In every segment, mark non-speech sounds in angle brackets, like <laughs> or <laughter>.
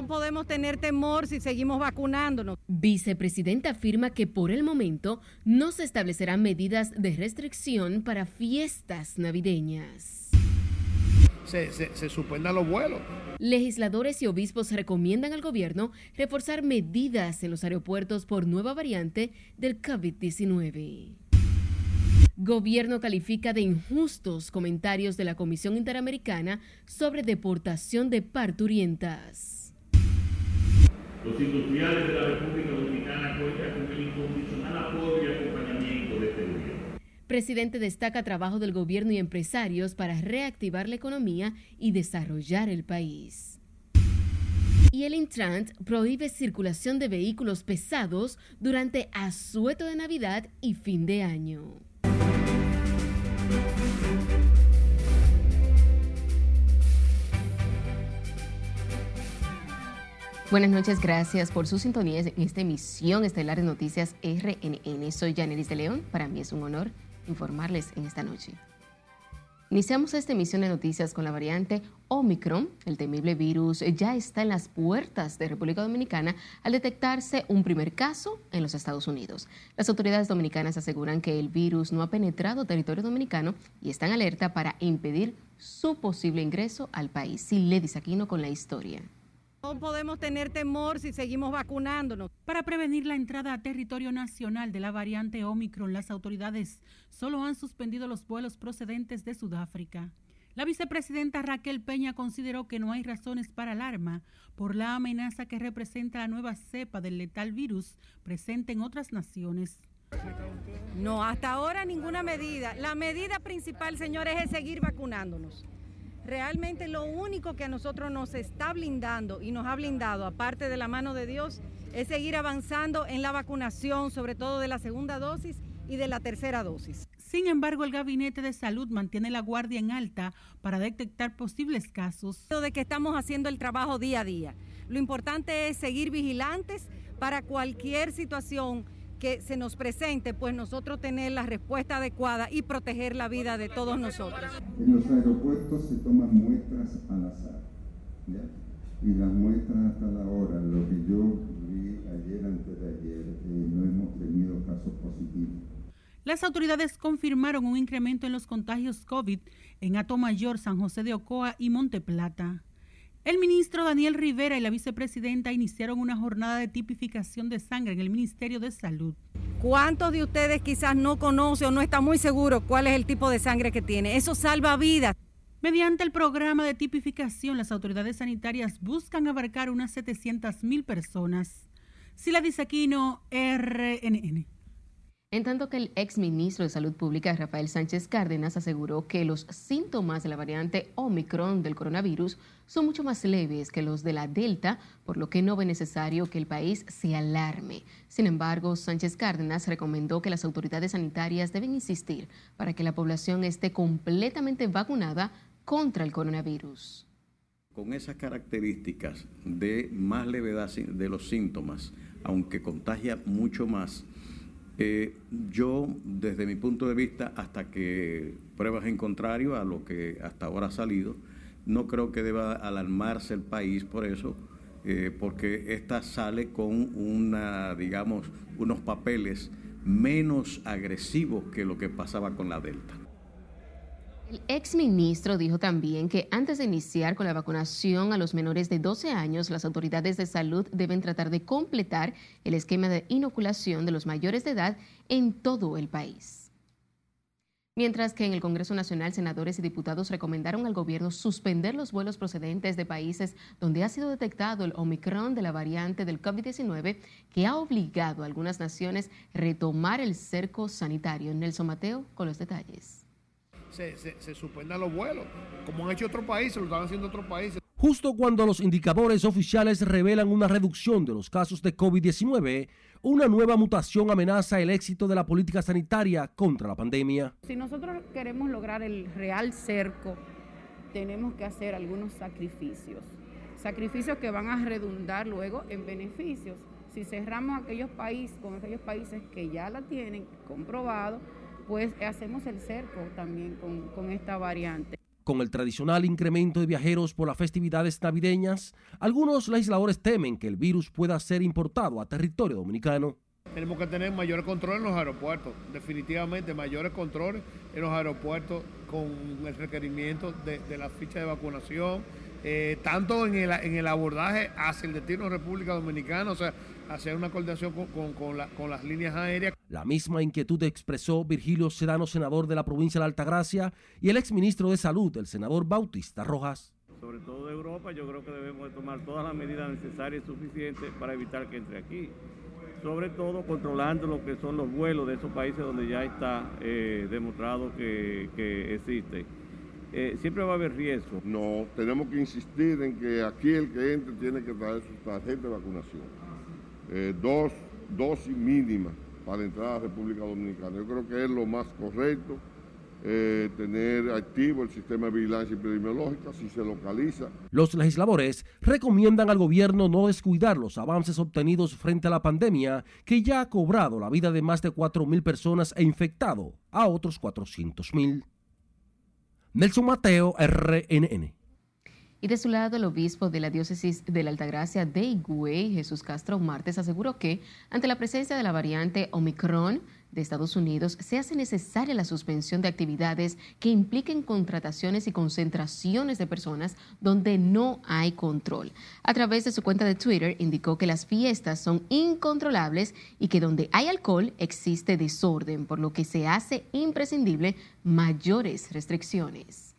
No podemos tener temor si seguimos vacunándonos. Vicepresidenta afirma que por el momento no se establecerán medidas de restricción para fiestas navideñas. Se, se, suspendan los vuelos. Legisladores y obispos recomiendan al gobierno reforzar medidas en los aeropuertos por nueva variante del COVID-19. Gobierno califica de injustos comentarios de la Comisión Interamericana sobre deportación de parturientas. Los industriales de la República Dominicana cuentan con el incondicional apoyo y acompañamiento de este gobierno. Presidente destaca trabajo del gobierno y empresarios para reactivar la economía y desarrollar el país. Y el Intrant prohíbe circulación de vehículos pesados durante asueto de Navidad y fin de año. Buenas noches, gracias por su sintonía en esta emisión estelar de Noticias RNN. Soy Janelis de León, para mí es un honor informarles en esta noche. Iniciamos esta emisión de noticias con la variante Omicron. El temible virus ya está en las puertas de República Dominicana al detectarse un primer caso en los Estados Unidos. Las autoridades dominicanas aseguran que el virus no ha penetrado territorio dominicano y están alerta para impedir su posible ingreso al país. Siledis Aquino con la historia. No podemos tener temor si seguimos vacunándonos. Para prevenir la entrada a territorio nacional de la variante Omicron, las autoridades solo han suspendido los vuelos procedentes de Sudáfrica. La vicepresidenta Raquel Peña consideró que no hay razones para alarma por la amenaza que representa la nueva cepa del letal virus presente en otras naciones. No, hasta ahora ninguna medida. La medida principal, señores, es seguir vacunándonos. Realmente lo único que a nosotros nos está blindando y nos ha blindado, aparte de la mano de Dios, es seguir avanzando en la vacunación, sobre todo de la segunda dosis y de la tercera dosis. Sin embargo, el Gabinete de Salud mantiene la guardia en alta para detectar posibles casos. De que estamos haciendo el trabajo día a día. Lo importante es seguir vigilantes para cualquier situación que se nos presente, pues nosotros tener la respuesta adecuada y proteger la vida de todos nosotros. En los aeropuertos se toman muestras al azar, ¿ya? Y las muestras hasta la hora, lo que yo vi ayer, antes de ayer, eh, no hemos tenido casos positivos. Las autoridades confirmaron un incremento en los contagios COVID en Atomayor, San José de Ocoa y Monte Plata. El ministro Daniel Rivera y la vicepresidenta iniciaron una jornada de tipificación de sangre en el Ministerio de Salud. ¿Cuántos de ustedes quizás no conocen o no están muy seguros cuál es el tipo de sangre que tiene? Eso salva vidas. Mediante el programa de tipificación, las autoridades sanitarias buscan abarcar unas 700 mil personas. Sila Disaquino, RNN. En tanto que el ex ministro de Salud Pública, Rafael Sánchez Cárdenas, aseguró que los síntomas de la variante Omicron del coronavirus son mucho más leves que los de la Delta, por lo que no ve necesario que el país se alarme. Sin embargo, Sánchez Cárdenas recomendó que las autoridades sanitarias deben insistir para que la población esté completamente vacunada contra el coronavirus. Con esas características de más levedad de los síntomas, aunque contagia mucho más, eh, yo, desde mi punto de vista, hasta que pruebas en contrario a lo que hasta ahora ha salido, no creo que deba alarmarse el país por eso, eh, porque esta sale con una, digamos, unos papeles menos agresivos que lo que pasaba con la Delta. El exministro dijo también que antes de iniciar con la vacunación a los menores de 12 años, las autoridades de salud deben tratar de completar el esquema de inoculación de los mayores de edad en todo el país. Mientras que en el Congreso Nacional, senadores y diputados recomendaron al gobierno suspender los vuelos procedentes de países donde ha sido detectado el Omicron de la variante del COVID-19, que ha obligado a algunas naciones a retomar el cerco sanitario. Nelson Mateo con los detalles se, se, suspendan los vuelos, como han hecho otros países, lo están haciendo otros países. Justo cuando los indicadores oficiales revelan una reducción de los casos de COVID-19, una nueva mutación amenaza el éxito de la política sanitaria contra la pandemia. Si nosotros queremos lograr el real cerco, tenemos que hacer algunos sacrificios, sacrificios que van a redundar luego en beneficios. Si cerramos aquellos países con aquellos países que ya la tienen comprobado, pues hacemos el cerco también con, esta variante. Con el tradicional incremento de viajeros por las festividades navideñas, algunos legisladores temen que el virus pueda ser importado a territorio dominicano. Tenemos que tener mayores controles en los aeropuertos, definitivamente mayores controles en los aeropuertos con el requerimiento de, la ficha de vacunación, eh, tanto en el, en el, abordaje hacia el destino de República Dominicana, o sea, hacer una coordinación con, con, las líneas aéreas. La misma inquietud expresó Virgilio Sedano, senador de la provincia de Altagracia, y el exministro de Salud, el senador Bautista Rojas. Sobre todo de Europa, yo creo que debemos tomar todas las medidas necesarias y suficientes para evitar que entre aquí sobre todo controlando lo que son los vuelos de esos países donde ya está eh, demostrado que, existe. Eh, siempre va a haber riesgo. No, tenemos que insistir en que aquí el que entre tiene que traer su tarjeta de vacunación. Eh, dos dosis mínimas para entrar a la República Dominicana. Yo creo que es lo más correcto eh, tener activo el sistema de vigilancia epidemiológica si se localiza. Los legisladores recomiendan al gobierno no descuidar los avances obtenidos frente a la pandemia que ya ha cobrado la vida de más de 4.000 personas e infectado a otros 400.000. Nelson Mateo, RNN. Y de su lado, el obispo de la diócesis de la Altagracia de Higüey, Jesús Castro Martes, aseguró que ante la presencia de la variante Omicron, de Estados Unidos se hace necesaria la suspensión de actividades que impliquen contrataciones y concentraciones de personas donde no hay control. A través de su cuenta de Twitter indicó que las fiestas son incontrolables y que donde hay alcohol existe desorden, por lo que se hace imprescindible mayores restricciones.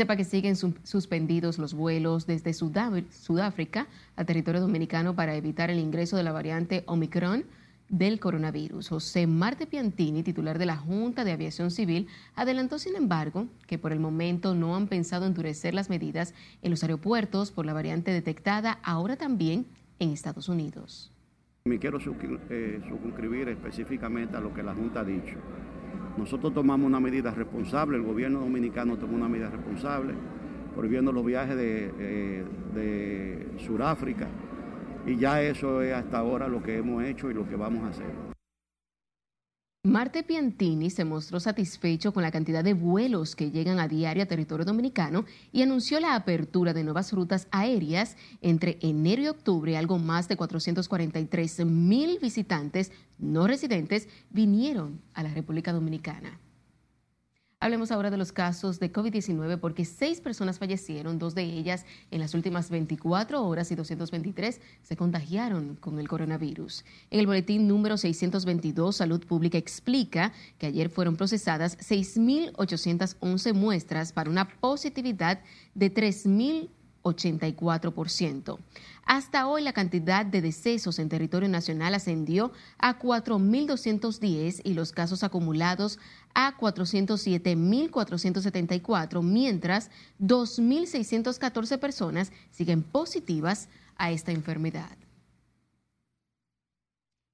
Sepa que siguen suspendidos los vuelos desde Sudáfrica a territorio dominicano para evitar el ingreso de la variante Omicron del coronavirus. José Marte Piantini, titular de la Junta de Aviación Civil, adelantó, sin embargo, que por el momento no han pensado endurecer las medidas en los aeropuertos por la variante detectada ahora también en Estados Unidos. Me quiero eh, suscribir específicamente a lo que la Junta ha dicho. Nosotros tomamos una medida responsable, el gobierno dominicano tomó una medida responsable, prohibiendo los viajes de, eh, Sudáfrica y ya eso es hasta ahora lo que hemos hecho y lo que vamos a hacer. Marte Piantini se mostró satisfecho con la cantidad de vuelos que llegan a diario a territorio dominicano y anunció la apertura de nuevas rutas aéreas entre enero y octubre. Algo más de 443 mil visitantes no residentes vinieron a la República Dominicana. Hablemos ahora de los casos de COVID-19 porque seis personas fallecieron, dos de ellas en las últimas 24 horas y 223 se contagiaron con el coronavirus. En el boletín número 622, Salud Pública explica que ayer fueron procesadas 6.811 muestras para una positividad de 3.000 84%. Hasta hoy la cantidad de decesos en territorio nacional ascendió a 4.210 y los casos acumulados a 407.474, mientras 2.614 personas siguen positivas a esta enfermedad.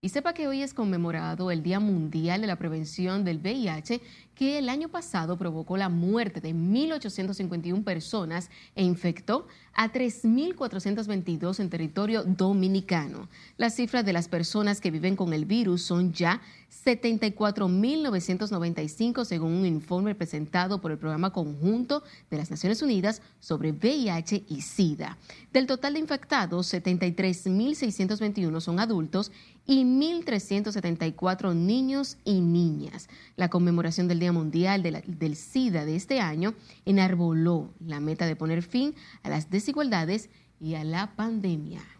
Y sepa que hoy es conmemorado el Día Mundial de la Prevención del VIH, que el año pasado provocó la muerte de 1.851 personas e infectó a 3.422 en territorio dominicano. Las cifras de las personas que viven con el virus son ya 74.995 según un informe presentado por el Programa Conjunto de las Naciones Unidas sobre VIH y SIDA. Del total de infectados, 73.621 son adultos y 1.374 niños y niñas. La conmemoración del Día Mundial del SIDA de este año enarboló la meta de poner fin a las desigualdades y a la pandemia.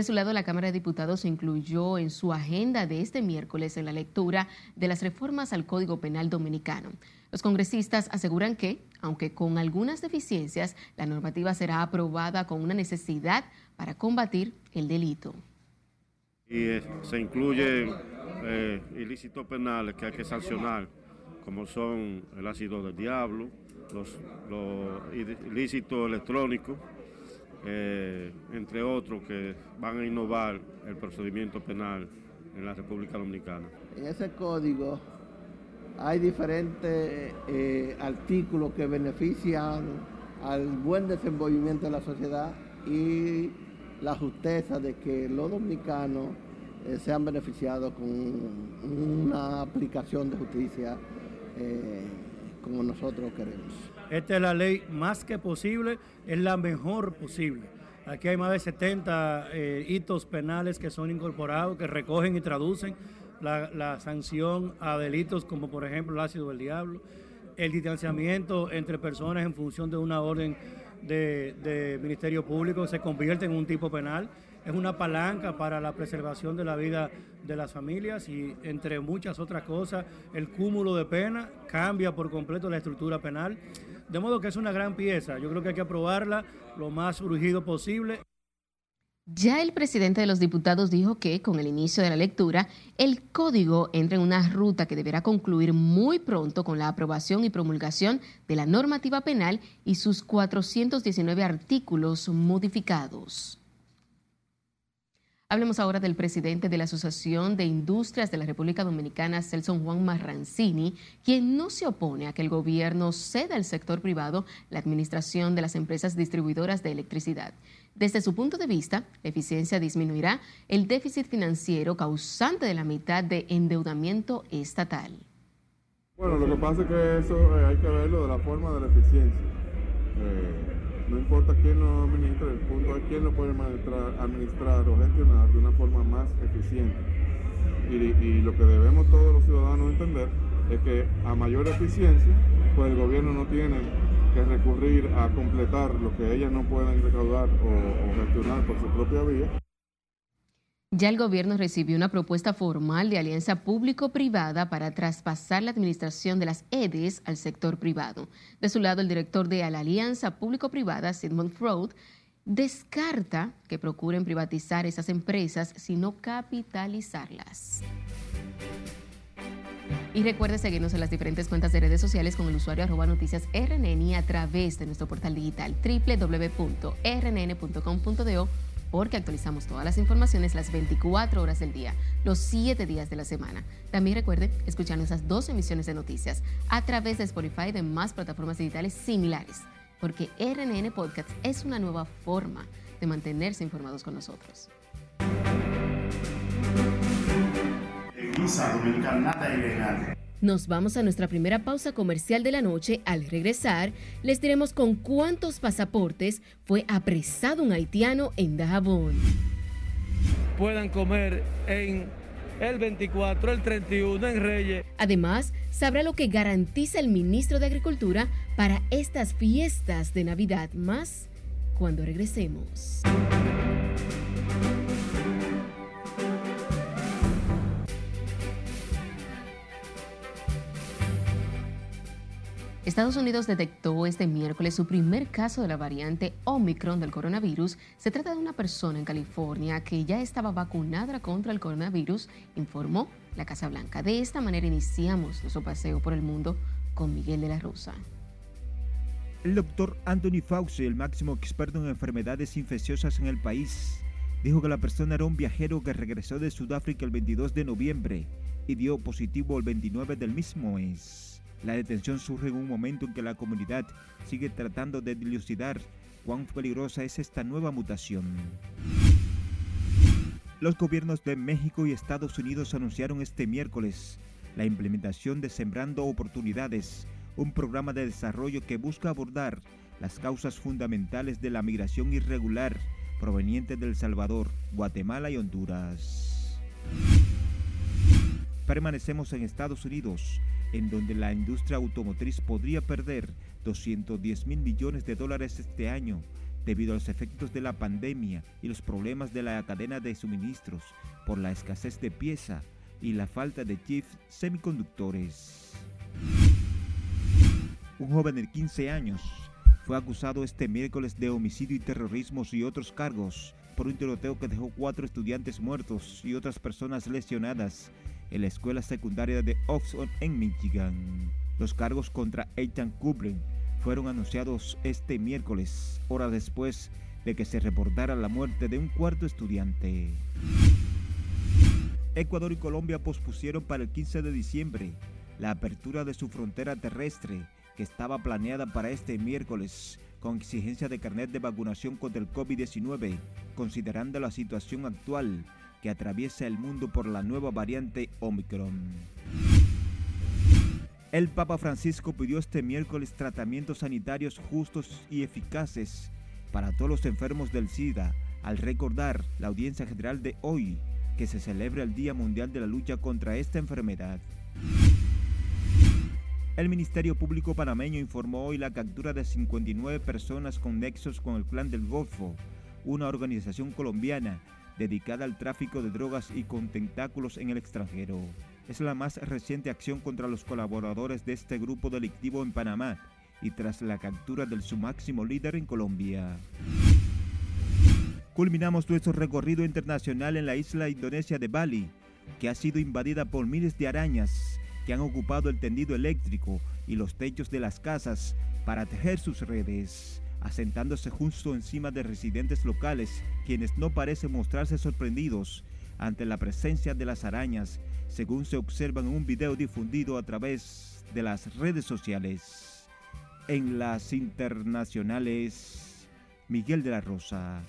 De su lado, la Cámara de Diputados incluyó en su agenda de este miércoles en la lectura de las reformas al Código Penal Dominicano. Los congresistas aseguran que, aunque con algunas deficiencias, la normativa será aprobada con una necesidad para combatir el delito. Y eh, se incluyen eh, ilícitos penales que hay que sancionar, como son el ácido del diablo, los, ilícitos electrónicos, eh, entre otros que van a innovar el procedimiento penal en la República Dominicana. En ese código hay diferentes eh, artículos que benefician al buen desenvolvimiento de la sociedad y la justeza de que los dominicanos eh, sean beneficiados con una aplicación de justicia como nosotros queremos. Esta es la ley más que posible, es la mejor posible. Aquí hay más de 70 eh, hitos penales que son incorporados, que recogen y traducen la, sanción a delitos como por ejemplo el ácido del diablo, el distanciamiento entre personas en función de una orden de, de, Ministerio Público se convierte en un tipo penal. Es una palanca para la preservación de la vida de las familias y entre muchas otras cosas, el cúmulo de pena cambia por completo la estructura penal. De modo que es una gran pieza. Yo creo que hay que aprobarla lo más urgido posible. Ya el presidente de los diputados dijo que con el inicio de la lectura, el código entra en una ruta que deberá concluir muy pronto con la aprobación y promulgación de la normativa penal y sus 419 artículos modificados. Hablemos ahora del presidente de la Asociación de Industrias de la República Dominicana, Celson Juan Marrancini, quien no se opone a que el gobierno ceda al sector privado la administración de las empresas distribuidoras de electricidad. Desde su punto de vista, la eficiencia disminuirá el déficit financiero causante de la mitad de endeudamiento estatal. Bueno, lo que pasa es que eso eh, hay que verlo de la forma de la eficiencia. Eh, no importa quién lo administre, el punto es quién lo puede administrar, administrar o gestionar de una forma más eficiente. Y, lo que debemos todos los ciudadanos entender es que a mayor eficiencia, pues el gobierno no tiene que recurrir a completar lo que ellas no pueden recaudar o gestionar por su propia vía. Ya el gobierno recibió una propuesta formal de alianza público-privada para traspasar la administración de las EDES al sector privado. De su lado, el director de la alianza público-privada, Sigmund Freud, descarta que procuren privatizar esas empresas, sino capitalizarlas. Y recuerde seguirnos en las diferentes cuentas de redes sociales con el usuario arroba noticias y a través de nuestro portal digital www.rnn.com.do porque actualizamos todas las informaciones las 24 horas del día, los 7 días de la semana. También recuerde escuchar nuestras dos emisiones de noticias a través de Spotify y de más plataformas digitales similares, porque RNN Podcast es una nueva forma de mantenerse informados con nosotros. Nos vamos a nuestra primera pausa comercial de la noche. Al regresar, les diremos con cuántos pasaportes fue apresado un haitiano en Dajabón. Puedan comer en el 24, el 31 en Reyes. Además, sabrá lo que garantiza el ministro de Agricultura para estas fiestas de Navidad más cuando regresemos. Estados Unidos detectó este miércoles su primer caso de la variante Omicron del coronavirus. Se trata de una persona en California que ya estaba vacunada contra el coronavirus, informó la Casa Blanca. De esta manera iniciamos nuestro paseo por el mundo con Miguel de la Rosa. El doctor Anthony Fauci, el máximo experto en enfermedades infecciosas en el país, dijo que la persona era un viajero que regresó de Sudáfrica el 22 de noviembre y dio positivo el 29 del mismo mes. La detención surge en un momento en que la comunidad sigue tratando de dilucidar cuán peligrosa es esta nueva mutación. Los gobiernos de México y Estados Unidos anunciaron este miércoles la implementación de Sembrando Oportunidades, un programa de desarrollo que busca abordar las causas fundamentales de la migración irregular proveniente de El Salvador, Guatemala y Honduras. Permanecemos en Estados Unidos en donde la industria automotriz podría perder 210 mil millones de dólares este año debido a los efectos de la pandemia y los problemas de la cadena de suministros por la escasez de pieza y la falta de chips semiconductores. Un joven de 15 años fue acusado este miércoles de homicidio y terrorismo y otros cargos por un tiroteo que dejó cuatro estudiantes muertos y otras personas lesionadas en la escuela secundaria de Oxford en Michigan. Los cargos contra Ethan Kublen fueron anunciados este miércoles, horas después de que se reportara la muerte de un cuarto estudiante. Ecuador y Colombia pospusieron para el 15 de diciembre la apertura de su frontera terrestre que estaba planeada para este miércoles con exigencia de carnet de vacunación contra el COVID-19, considerando la situación actual que atraviesa el mundo por la nueva variante Omicron. El Papa Francisco pidió este miércoles tratamientos sanitarios justos y eficaces para todos los enfermos del SIDA al recordar la audiencia general de hoy que se celebra el Día Mundial de la Lucha contra esta enfermedad. El Ministerio Público panameño informó hoy la captura de 59 personas con nexos con el Clan del Golfo, una organización colombiana dedicada al tráfico de drogas y con tentáculos en el extranjero es la más reciente acción contra los colaboradores de este grupo delictivo en Panamá y tras la captura del su máximo líder en Colombia. Culminamos nuestro recorrido internacional en la isla indonesia de Bali, que ha sido invadida por miles de arañas que han ocupado el tendido eléctrico y los techos de las casas para tejer sus redes, asentándose justo encima de residentes locales, quienes no parecen mostrarse sorprendidos ante la presencia de las arañas según se observa en un video difundido a través de las redes sociales. En las internacionales, Miguel de la Rosa.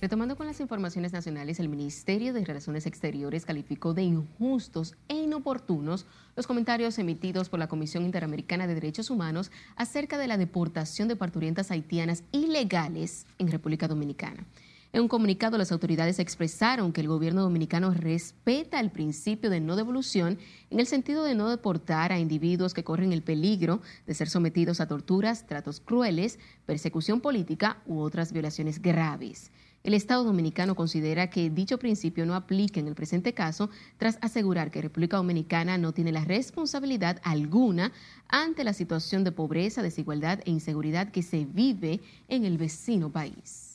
Retomando con las informaciones nacionales, el Ministerio de Relaciones Exteriores calificó de injustos e inoportunos los comentarios emitidos por la Comisión Interamericana de Derechos Humanos acerca de la deportación de parturientas haitianas ilegales en República Dominicana. En un comunicado, las autoridades expresaron que el gobierno dominicano respeta el principio de no devolución en el sentido de no deportar a individuos que corren el peligro de ser sometidos a torturas, tratos crueles, persecución política u otras violaciones graves. El Estado dominicano considera que dicho principio no aplica en el presente caso tras asegurar que República Dominicana no tiene la responsabilidad alguna ante la situación de pobreza, desigualdad e inseguridad que se vive en el vecino país.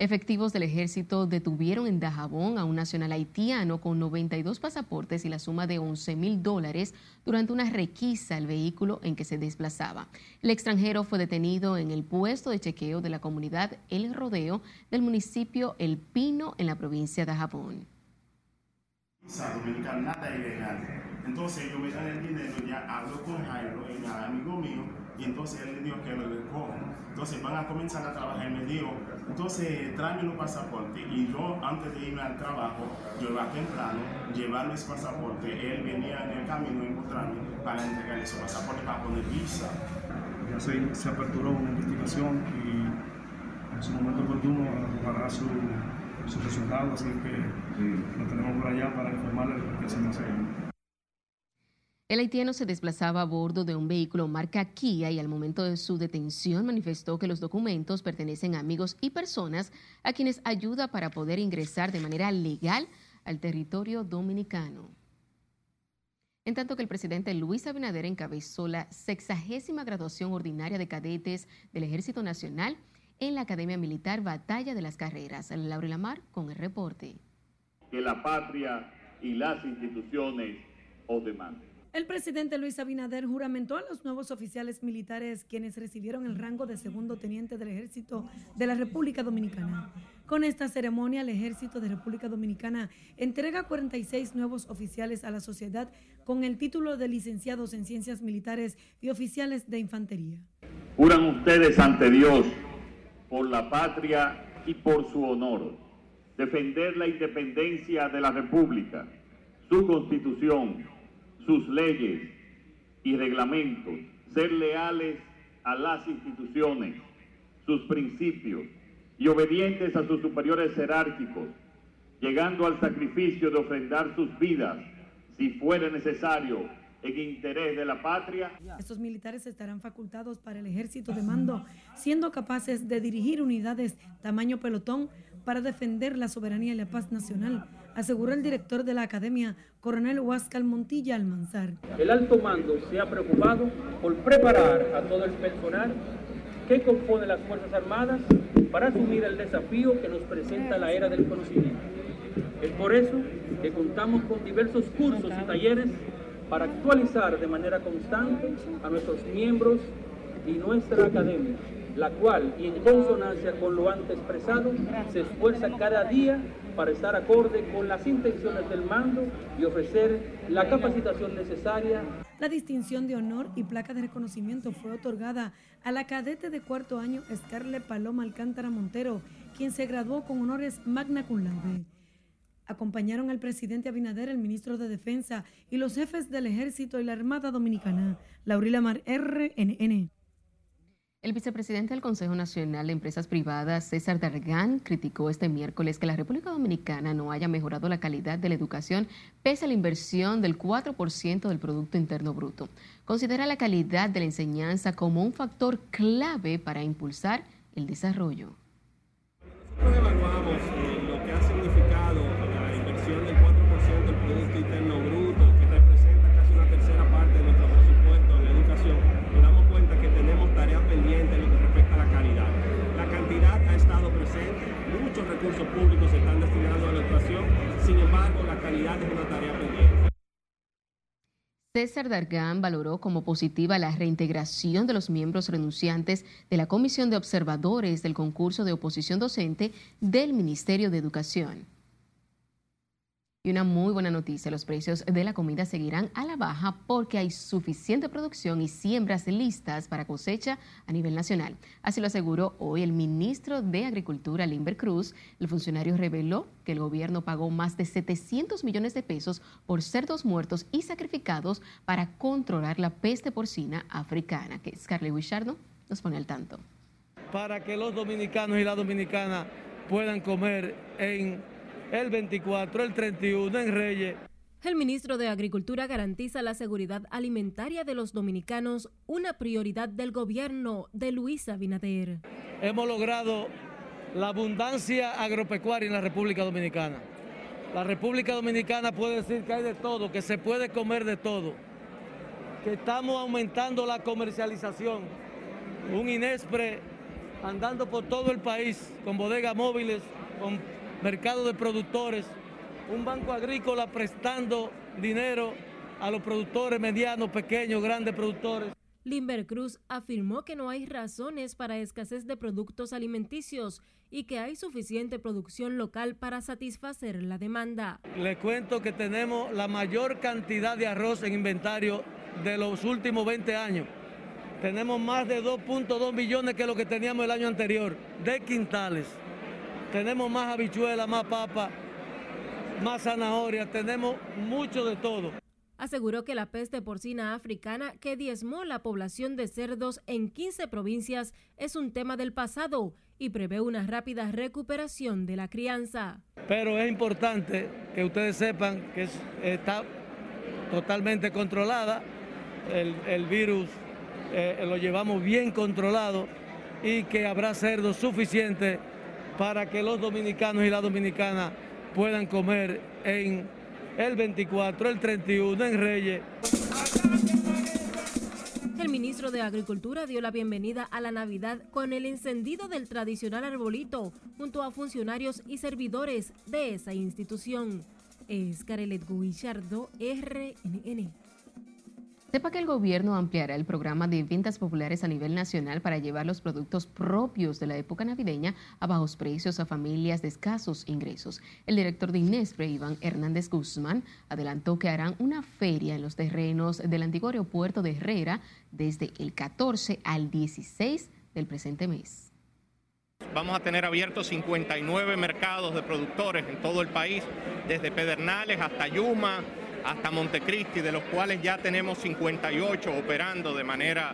Efectivos del ejército detuvieron en Dajabón a un nacional haitiano con 92 pasaportes y la suma de 11 mil dólares durante una requisa al vehículo en que se desplazaba. El extranjero fue detenido en el puesto de chequeo de la comunidad El Rodeo del municipio El Pino en la provincia de Dajabón. Entonces yo el dinero, ya hablo con amigo mío, y entonces él le dijo que lo recojan. Entonces van a comenzar a trabajar, me dijo, entonces tráeme los pasaportes. Y yo, antes de irme al trabajo, yo iba temprano, llevarle ese pasaporte. Él venía en el camino a encontrarme para entregarle ese pasaporte para poner visa. Ya se, se aperturó una investigación y en su momento oportuno arrojará su, su resultado, así que lo tenemos por allá para informarle de lo que se me hace. El haitiano se desplazaba a bordo de un vehículo marca Kia y al momento de su detención manifestó que los documentos pertenecen a amigos y personas a quienes ayuda para poder ingresar de manera legal al territorio dominicano. En tanto que el presidente Luis Abinader encabezó la sexagésima graduación ordinaria de cadetes del Ejército Nacional en la Academia Militar Batalla de las Carreras. Laura Lamar con el reporte. Que la patria y las instituciones os demanden. El presidente Luis Abinader juramentó a los nuevos oficiales militares quienes recibieron el rango de segundo teniente del ejército de la República Dominicana. Con esta ceremonia, el ejército de República Dominicana entrega 46 nuevos oficiales a la sociedad con el título de licenciados en ciencias militares y oficiales de infantería. Juran ustedes ante Dios por la patria y por su honor defender la independencia de la República, su constitución sus leyes y reglamentos, ser leales a las instituciones, sus principios y obedientes a sus superiores jerárquicos, llegando al sacrificio de ofrendar sus vidas, si fuera necesario, en interés de la patria. Estos militares estarán facultados para el ejército de mando, siendo capaces de dirigir unidades tamaño pelotón para defender la soberanía y la paz nacional, aseguró el director de la academia, coronel Huáscal Montilla Almanzar. El alto mando se ha preocupado por preparar a todo el personal que compone las Fuerzas Armadas para asumir el desafío que nos presenta la era del conocimiento. Es por eso que contamos con diversos cursos y talleres para actualizar de manera constante a nuestros miembros y nuestra academia la cual, y en consonancia con lo antes expresado, se esfuerza cada día para estar acorde con las intenciones del mando y ofrecer la capacitación necesaria. La distinción de honor y placa de reconocimiento fue otorgada a la cadete de cuarto año Scarlett Paloma Alcántara Montero, quien se graduó con honores magna cum laude. Acompañaron al presidente Abinader, el ministro de Defensa y los jefes del Ejército y la Armada Dominicana. Laurila Mar, RNN. El vicepresidente del Consejo Nacional de Empresas Privadas, César Dargán, criticó este miércoles que la República Dominicana no haya mejorado la calidad de la educación pese a la inversión del 4% del Producto Interno Bruto. Considera la calidad de la enseñanza como un factor clave para impulsar el desarrollo. Sin embargo la calidad es una tarea pendiente. César Dargán valoró como positiva la reintegración de los miembros renunciantes de la Comisión de Observadores del concurso de oposición docente del Ministerio de Educación. Y una muy buena noticia, los precios de la comida seguirán a la baja porque hay suficiente producción y siembras listas para cosecha a nivel nacional. Así lo aseguró hoy el ministro de Agricultura, Limber Cruz. El funcionario reveló que el gobierno pagó más de 700 millones de pesos por cerdos muertos y sacrificados para controlar la peste porcina africana, que Scarlett Wichardo nos pone al tanto. Para que los dominicanos y las dominicanas puedan comer en el 24, el 31 en Reyes. El ministro de Agricultura garantiza la seguridad alimentaria de los dominicanos, una prioridad del gobierno de Luis Abinader. Hemos logrado la abundancia agropecuaria en la República Dominicana. La República Dominicana puede decir que hay de todo, que se puede comer de todo, que estamos aumentando la comercialización. Un Inespre andando por todo el país con bodegas móviles, con mercado de productores, un banco agrícola prestando dinero a los productores medianos, pequeños, grandes productores. Limber Cruz afirmó que no hay razones para escasez de productos alimenticios y que hay suficiente producción local para satisfacer la demanda. Le cuento que tenemos la mayor cantidad de arroz en inventario de los últimos 20 años. Tenemos más de 2.2 millones que lo que teníamos el año anterior de quintales. Tenemos más habichuelas, más papa, más zanahoria, tenemos mucho de todo. Aseguró que la peste porcina africana que diezmó la población de cerdos en 15 provincias es un tema del pasado y prevé una rápida recuperación de la crianza. Pero es importante que ustedes sepan que está totalmente controlada, el, virus eh, lo llevamos bien controlado y que habrá cerdos suficientes para que los dominicanos y las dominicanas puedan comer en el 24, el 31 en Reyes. El ministro de Agricultura dio la bienvenida a la Navidad con el encendido del tradicional arbolito junto a funcionarios y servidores de esa institución. Es Carelet Guillardo, RNN. Sepa que el gobierno ampliará el programa de ventas populares a nivel nacional para llevar los productos propios de la época navideña a bajos precios a familias de escasos ingresos. El director de Inespre, Iván Hernández Guzmán, adelantó que harán una feria en los terrenos del antiguo aeropuerto de Herrera desde el 14 al 16 del presente mes. Vamos a tener abiertos 59 mercados de productores en todo el país, desde Pedernales hasta Yuma, hasta Montecristi, de los cuales ya tenemos 58 operando de manera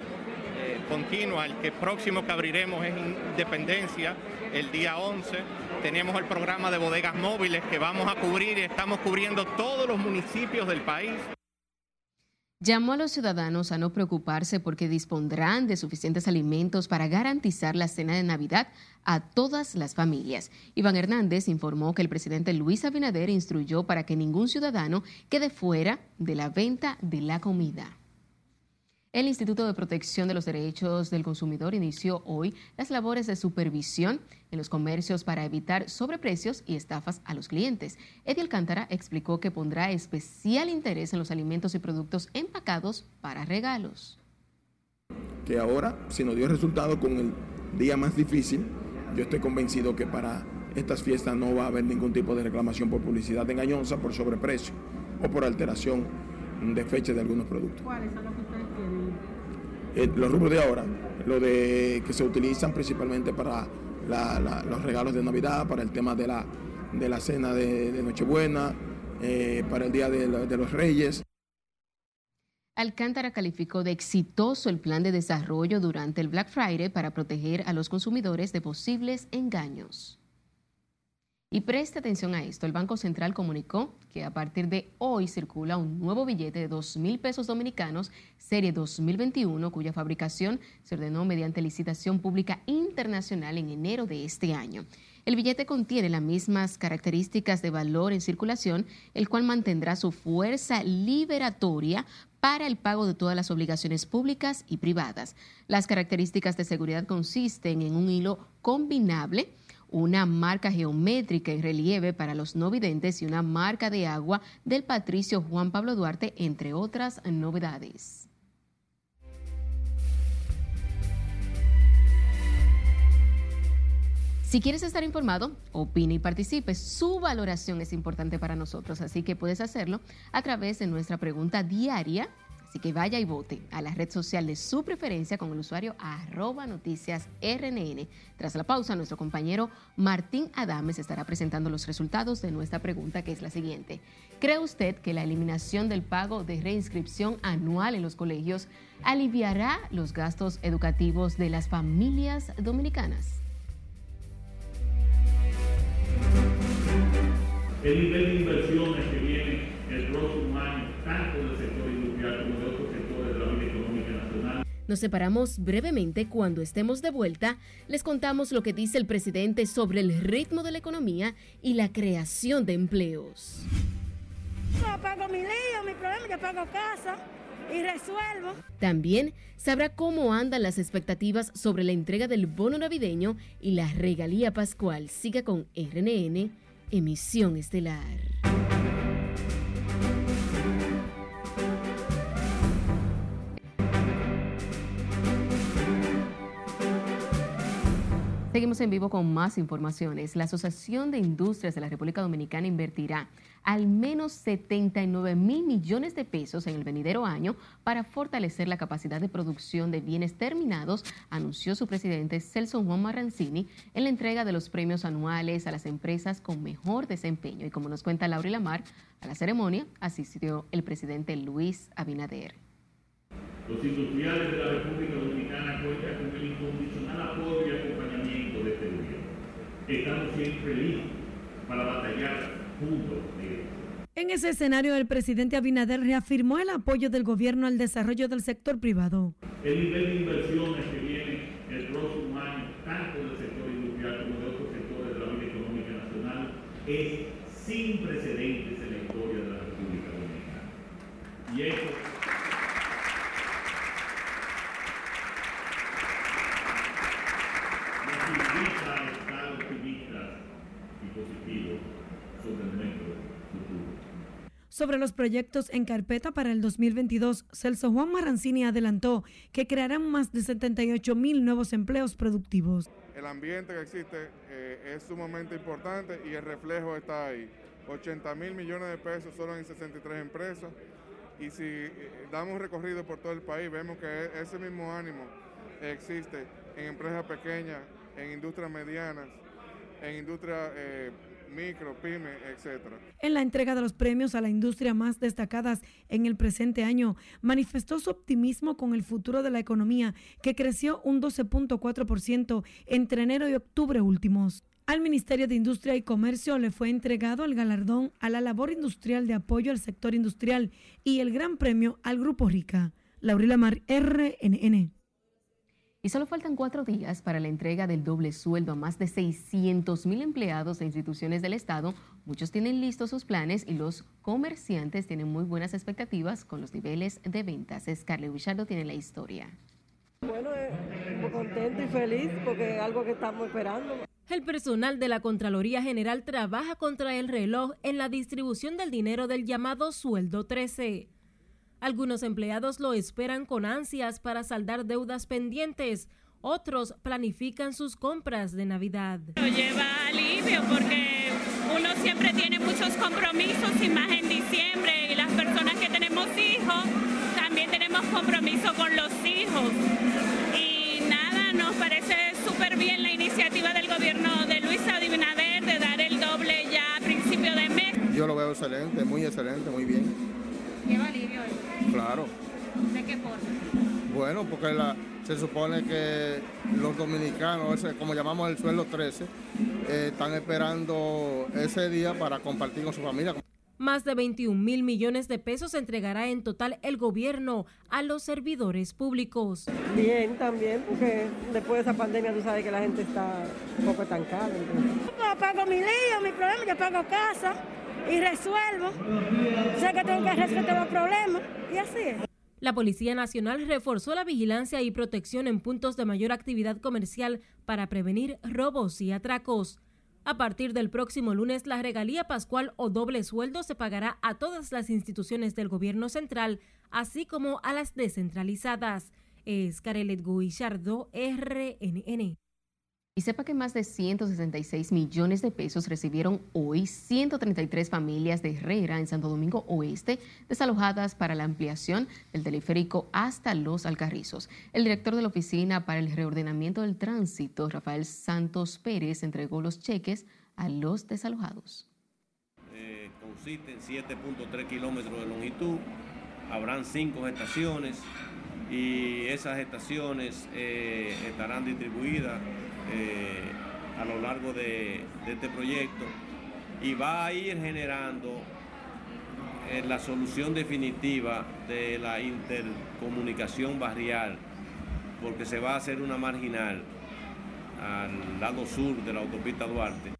eh, continua. El próximo que abriremos es Independencia el día 11. Tenemos el programa de bodegas móviles que vamos a cubrir y estamos cubriendo todos los municipios del país. Llamó a los ciudadanos a no preocuparse porque dispondrán de suficientes alimentos para garantizar la cena de Navidad a todas las familias. Iván Hernández informó que el presidente Luis Abinader instruyó para que ningún ciudadano quede fuera de la venta de la comida. El Instituto de Protección de los Derechos del Consumidor inició hoy las labores de supervisión en los comercios para evitar sobreprecios y estafas a los clientes. Eddie Alcántara explicó que pondrá especial interés en los alimentos y productos empacados para regalos. Que ahora, si nos dio resultado con el día más difícil, yo estoy convencido que para estas fiestas no va a haber ningún tipo de reclamación por publicidad engañosa, por sobreprecio o por alteración de fecha de algunos productos. ¿Cuáles son los? Eh, los rubros de ahora, lo de que se utilizan principalmente para los regalos de Navidad, para el tema de la de la cena de, Nochebuena, eh, para el Día de, de los Reyes. Alcántara calificó de exitoso el plan de desarrollo durante el Black Friday para proteger a los consumidores de posibles engaños. Y preste atención a esto, el Banco Central comunicó que a partir de hoy circula un nuevo billete de 2 mil pesos dominicanos, serie 2021, cuya fabricación se ordenó mediante licitación pública internacional en enero de este año. El billete contiene las mismas características de valor en circulación, el cual mantendrá su fuerza liberatoria para el pago de todas las obligaciones públicas y privadas. Las características de seguridad consisten en un hilo combinable, una marca geométrica en relieve para los no videntes y una marca de agua del patricio Juan Pablo Duarte, entre otras novedades. Si quieres estar informado, opine y participe. Su valoración es importante para nosotros, así que puedes hacerlo a través de nuestra pregunta diaria Así que vaya y vote a la red social de su preferencia con el usuario arroba noticias RNN. Tras la pausa, nuestro compañero Martín Adames estará presentando los resultados de nuestra pregunta, que es la siguiente. ¿Cree usted que la eliminación del pago de reinscripción anual en los colegios aliviará los gastos educativos de las familias dominicanas? El nivel de inversiones que viene el próximo año, tanto del sector industrial como de otros sectores de la vida económica nacional. Nos separamos brevemente. Cuando estemos de vuelta, les contamos lo que dice el presidente sobre el ritmo de la economía y la creación de empleos. Yo pago mi lío, mi problema, yo pago casa y resuelvo. También sabrá cómo andan las expectativas sobre la entrega del bono navideño y la regalía pascual. Siga con RNN, emisión estelar. Seguimos en vivo con más informaciones. La Asociación de Industrias de la República Dominicana invertirá al menos 79 mil millones de pesos en el venidero año para fortalecer la capacidad de producción de bienes terminados, anunció su presidente Celso Juan Marrancini en la entrega de los premios anuales a las empresas con mejor desempeño. Y como nos cuenta Laura Lamar, a la ceremonia asistió el presidente Luis Abinader. Los industriales de la República Dominicana cuentan con el incondicional apoyo y acompañamiento de este gobierno. Estamos siempre listos para batallar juntos. En ese escenario, el presidente Abinader reafirmó el apoyo del gobierno al desarrollo del sector privado. El nivel de inversiones que viene el próximo año, tanto del sector industrial como de otros sectores de la vida económica nacional, es sin precedentes en la historia de la República Dominicana. Y eso Sobre los proyectos en carpeta para el 2022, Celso Juan Marrancini adelantó que crearán más de 78 mil nuevos empleos productivos. El ambiente que existe eh, es sumamente importante y el reflejo está ahí. 80 mil millones de pesos solo en 63 empresas. Y si eh, damos recorrido por todo el país, vemos que e-, ese mismo ánimo existe en empresas pequeñas, en industrias medianas, en industrias eh, micro, pyme, etcétera. En la entrega de los premios a la industria más destacadas en el presente año, manifestó su optimismo con el futuro de la economía, que creció un 12.4% entre enero y octubre últimos. Al Ministerio de Industria y Comercio le fue entregado el galardón a la labor industrial de apoyo al sector industrial y el gran premio al Grupo Rica. Laurila Mar, RNN. Y solo faltan cuatro días para la entrega del doble sueldo a más de 600 mil empleados de instituciones del Estado. Muchos tienen listos sus planes y los comerciantes tienen muy buenas expectativas con los niveles de ventas. Scarlett Wichardo tiene la historia. Bueno, eh, contento y feliz porque es algo que estamos esperando. El personal de la Contraloría General trabaja contra el reloj en la distribución del dinero del llamado sueldo 13. Algunos empleados lo esperan con ansias para saldar deudas pendientes. Otros planifican sus compras de Navidad. Lo lleva alivio porque uno siempre tiene muchos compromisos y más en diciembre y las personas que tenemos hijos también tenemos compromiso con los hijos. Y nada, nos parece súper bien la iniciativa del gobierno de Luis Abinader de dar el doble ya sido excelente, muy excelente, muy bien. ¿Lleva alivio eso? Claro. ¿De qué forma? Bueno, porque la, se supone que los dominicanos, ese, como llamamos el suelo 13, eh, están esperando ese día para compartir con su familia. Más de 21 mil millones de pesos entregará en total el gobierno a los servidores públicos. Bien, también, porque después de esa pandemia tú sabes que la gente está un poco estancada. Yo pago mi lío, mi problema, yo pago casa y resuelvo. Sé que tengo que resolver los problemas y así es. La Policía Nacional reforzó la vigilancia y protección en puntos de mayor actividad comercial para prevenir robos y atracos. A partir del próximo lunes, la regalía pascual o doble sueldo se pagará a todas las instituciones del gobierno central, así como a las descentralizadas. Es Carelet Guillardo, RNN. Y sepa que más de 166 millones de pesos recibieron hoy 133 familias de Herrera en Santo Domingo Oeste desalojadas para la ampliación del teleférico hasta Los Alcarrizos. El director de la Oficina para el Reordenamiento del Tránsito, Rafael Santos Pérez, entregó los cheques a los desalojados. Eh, consiste en 7.3 kilómetros de longitud, habrán cinco estaciones y esas estaciones eh, estarán distribuidas eh, a lo largo de, este proyecto y va a ir generando eh, la solución definitiva de la intercomunicación barrial, porque se va a hacer una marginal al lado sur de la autopista Duarte.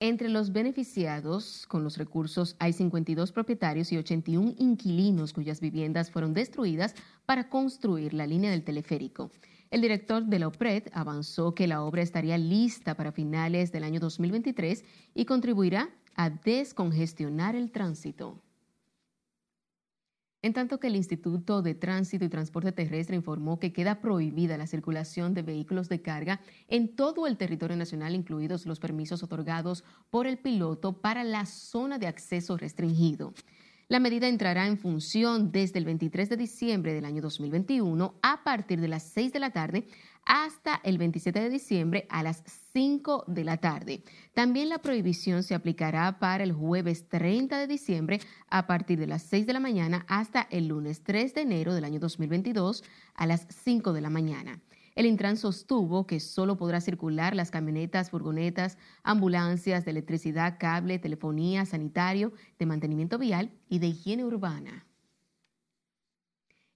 Entre los beneficiados con los recursos hay 52 propietarios y 81 inquilinos cuyas viviendas fueron destruidas para construir la línea del teleférico. El director de la OPRED avanzó que la obra estaría lista para finales del año 2023 y contribuirá a descongestionar el tránsito. En tanto que el Instituto de Tránsito y Transporte Terrestre informó que queda prohibida la circulación de vehículos de carga en todo el territorio nacional, incluidos los permisos otorgados por el piloto para la zona de acceso restringido. La medida entrará en función desde el 23 de diciembre del año 2021 a partir de las 6 de la tarde hasta el 27 de diciembre a las 5 de la tarde. También la prohibición se aplicará para el jueves 30 de diciembre a partir de las 6 de la mañana hasta el lunes 3 de enero del año 2022 a las 5 de la mañana. El Intran sostuvo que solo podrá circular las camionetas, furgonetas, ambulancias de electricidad, cable, telefonía, sanitario, de mantenimiento vial y de higiene urbana.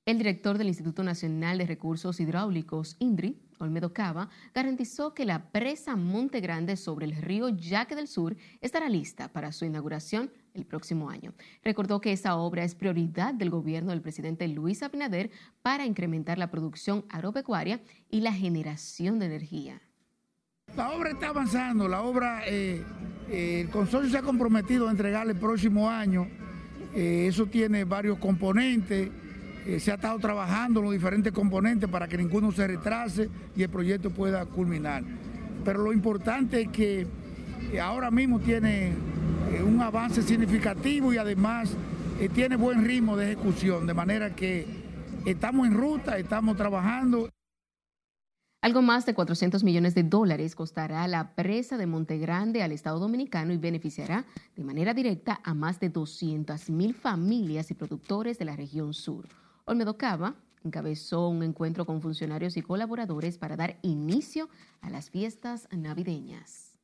El director del Instituto Nacional de Recursos Hidráulicos, INDRI, Olmedo Cava, garantizó que la presa Monte Grande sobre el río Yaque del Sur estará lista para su inauguración el próximo año. Recordó que esa obra es prioridad del gobierno del presidente Luis Abinader para incrementar la producción agropecuaria y la generación de energía. La obra está avanzando, la obra, eh, eh, el consorcio se ha comprometido a entregarle el próximo año. Eh, eso tiene varios componentes eh, se ha estado trabajando los diferentes componentes para que ninguno se retrase y el proyecto pueda culminar. Pero lo importante es que eh, ahora mismo tiene eh, un avance significativo y además tiene buen ritmo de ejecución, de manera que estamos en ruta, estamos trabajando. Algo más de 400 millones de dólares costará la presa de Monte Grande al Estado Dominicano y beneficiará de manera directa a más de 200 mil familias y productores de la región sur. Olmedo Cava encabezó un encuentro con funcionarios y colaboradores para dar inicio a las fiestas navideñas.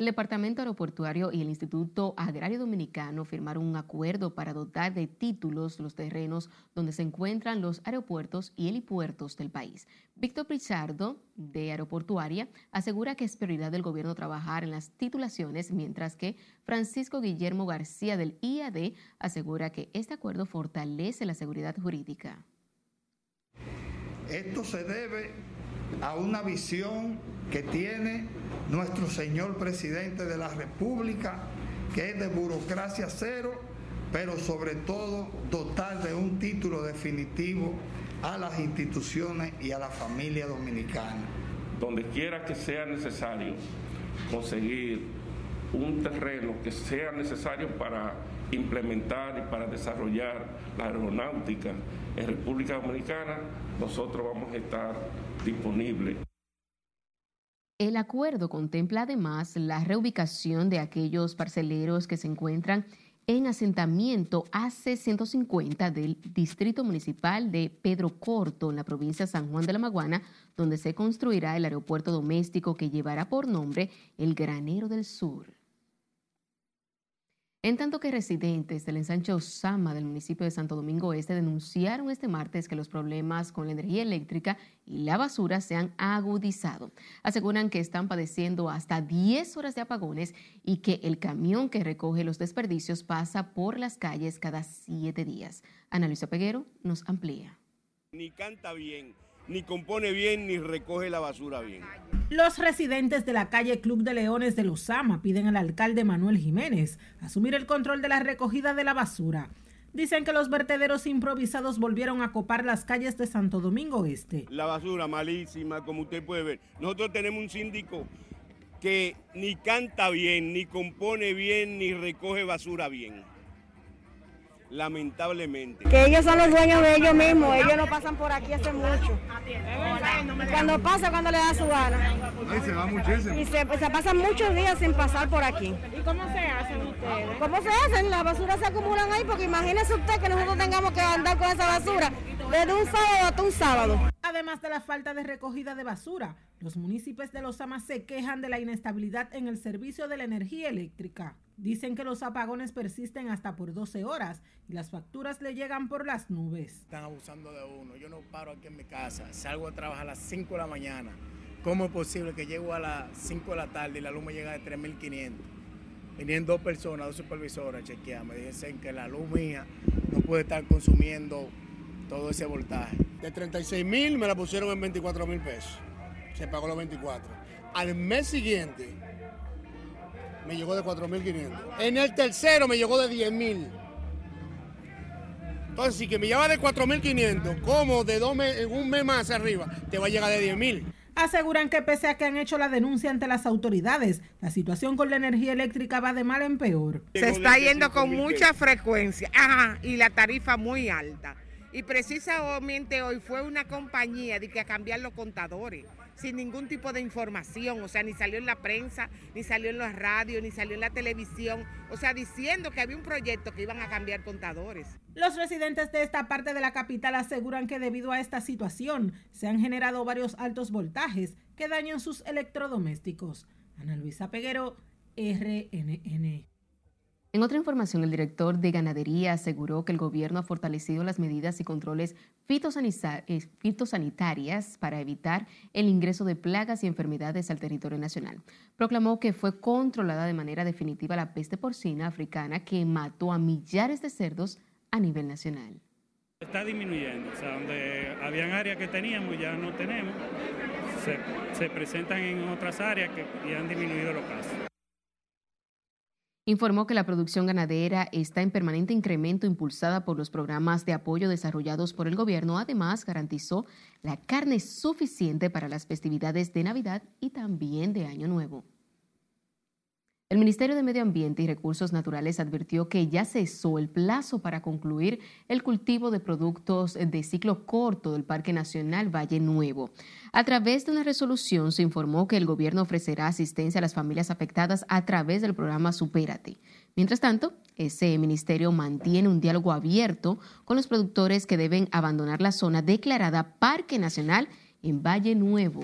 El Departamento Aeroportuario y el Instituto Agrario Dominicano firmaron un acuerdo para dotar de títulos los terrenos donde se encuentran los aeropuertos y helipuertos del país. Víctor Pizardo, de Aeroportuaria, asegura que es prioridad del gobierno trabajar en las titulaciones, mientras que Francisco Guillermo García del IAD asegura que este acuerdo fortalece la seguridad jurídica. Esto se debe a una visión que tiene nuestro señor presidente de la República, que es de burocracia cero, pero sobre todo dotar de un título definitivo a las instituciones y a la familia dominicana. Donde quiera que sea necesario conseguir un terreno que sea necesario para implementar y para desarrollar la aeronáutica en República Dominicana, nosotros vamos a estar disponibles. El acuerdo contempla además la reubicación de aquellos parceleros que se encuentran en asentamiento AC-150 del Distrito Municipal de Pedro Corto, en la provincia de San Juan de la Maguana, donde se construirá el aeropuerto doméstico que llevará por nombre el Granero del Sur. En tanto que residentes del ensanche Osama del municipio de Santo Domingo Este denunciaron este martes que los problemas con la energía eléctrica y la basura se han agudizado. Aseguran que están padeciendo hasta 10 horas de apagones y que el camión que recoge los desperdicios pasa por las calles cada siete días. Ana Luisa Peguero nos amplía. Ni canta bien, ni compone bien, ni recoge la basura bien. Los residentes de la calle Club de Leones de Luzama piden al alcalde Manuel Jiménez asumir el control de la recogida de la basura. Dicen que los vertederos improvisados volvieron a copar las calles de Santo Domingo Este. La basura malísima, como usted puede ver. Nosotros tenemos un síndico que ni canta bien, ni compone bien, ni recoge basura bien lamentablemente. Que ellos son los dueños de ellos mismos, ellos no pasan por aquí hace mucho. Cuando pasa, cuando le da su gana. Y se va muchísimo. Y se, se pasan muchos días sin pasar por aquí. ¿Y cómo se hacen ustedes? ¿Cómo se hacen? La basura se acumulan ahí porque imagínese usted que nosotros tengamos que andar con esa basura desde un sábado hasta un sábado. Además de la falta de recogida de basura, los municipios de Los Amas se quejan de la inestabilidad en el servicio de la energía eléctrica. Dicen que los apagones persisten hasta por 12 horas y las facturas le llegan por las nubes. Están abusando de uno. Yo no paro aquí en mi casa. Salgo a trabajar a las 5 de la mañana. ¿Cómo es posible que llego a las 5 de la tarde y la luz me llega de 3.500? Vinieron dos personas, dos supervisoras a. Me dicen que la luz mía no puede estar consumiendo todo ese voltaje. De 36 mil me la pusieron en 24 mil pesos. Se pagó los 24. Al mes siguiente me llegó de 4.500. En el tercero me llegó de 10.000. Entonces, si que me lleva de 4.500, como de dos un mes más arriba, te va a llegar de 10.000. Aseguran que pese a que han hecho la denuncia ante las autoridades, la situación con la energía eléctrica va de mal en peor. Se está yendo con mucha frecuencia Ajá, y la tarifa muy alta. Y precisamente hoy fue una compañía de que a cambiar los contadores sin ningún tipo de información, o sea, ni salió en la prensa, ni salió en los radios, ni salió en la televisión, o sea, diciendo que había un proyecto que iban a cambiar contadores. Los residentes de esta parte de la capital aseguran que debido a esta situación se han generado varios altos voltajes que dañan sus electrodomésticos. Ana Luisa Peguero, RNN. En otra información, el director de Ganadería aseguró que el gobierno ha fortalecido las medidas y controles eh, fitosanitarias para evitar el ingreso de plagas y enfermedades al territorio nacional. Proclamó que fue controlada de manera definitiva la peste porcina africana que mató a millares de cerdos a nivel nacional. Está disminuyendo, o sea, donde habían áreas que teníamos ya no tenemos, se, presentan en otras áreas ya han disminuido los casos informó que la producción ganadera está en permanente incremento impulsada por los programas de apoyo desarrollados por el gobierno. Además, garantizó la carne suficiente para las festividades de Navidad y también de Año Nuevo. El Ministerio de Medio Ambiente y Recursos Naturales advirtió que ya cesó el plazo para concluir el cultivo de productos de ciclo corto del Parque Nacional Valle Nuevo. A través de una resolución se informó que el gobierno ofrecerá asistencia a las familias afectadas a través del programa Supérate. Mientras tanto, ese ministerio mantiene un diálogo abierto con los productores que deben abandonar la zona declarada Parque Nacional en Valle Nuevo.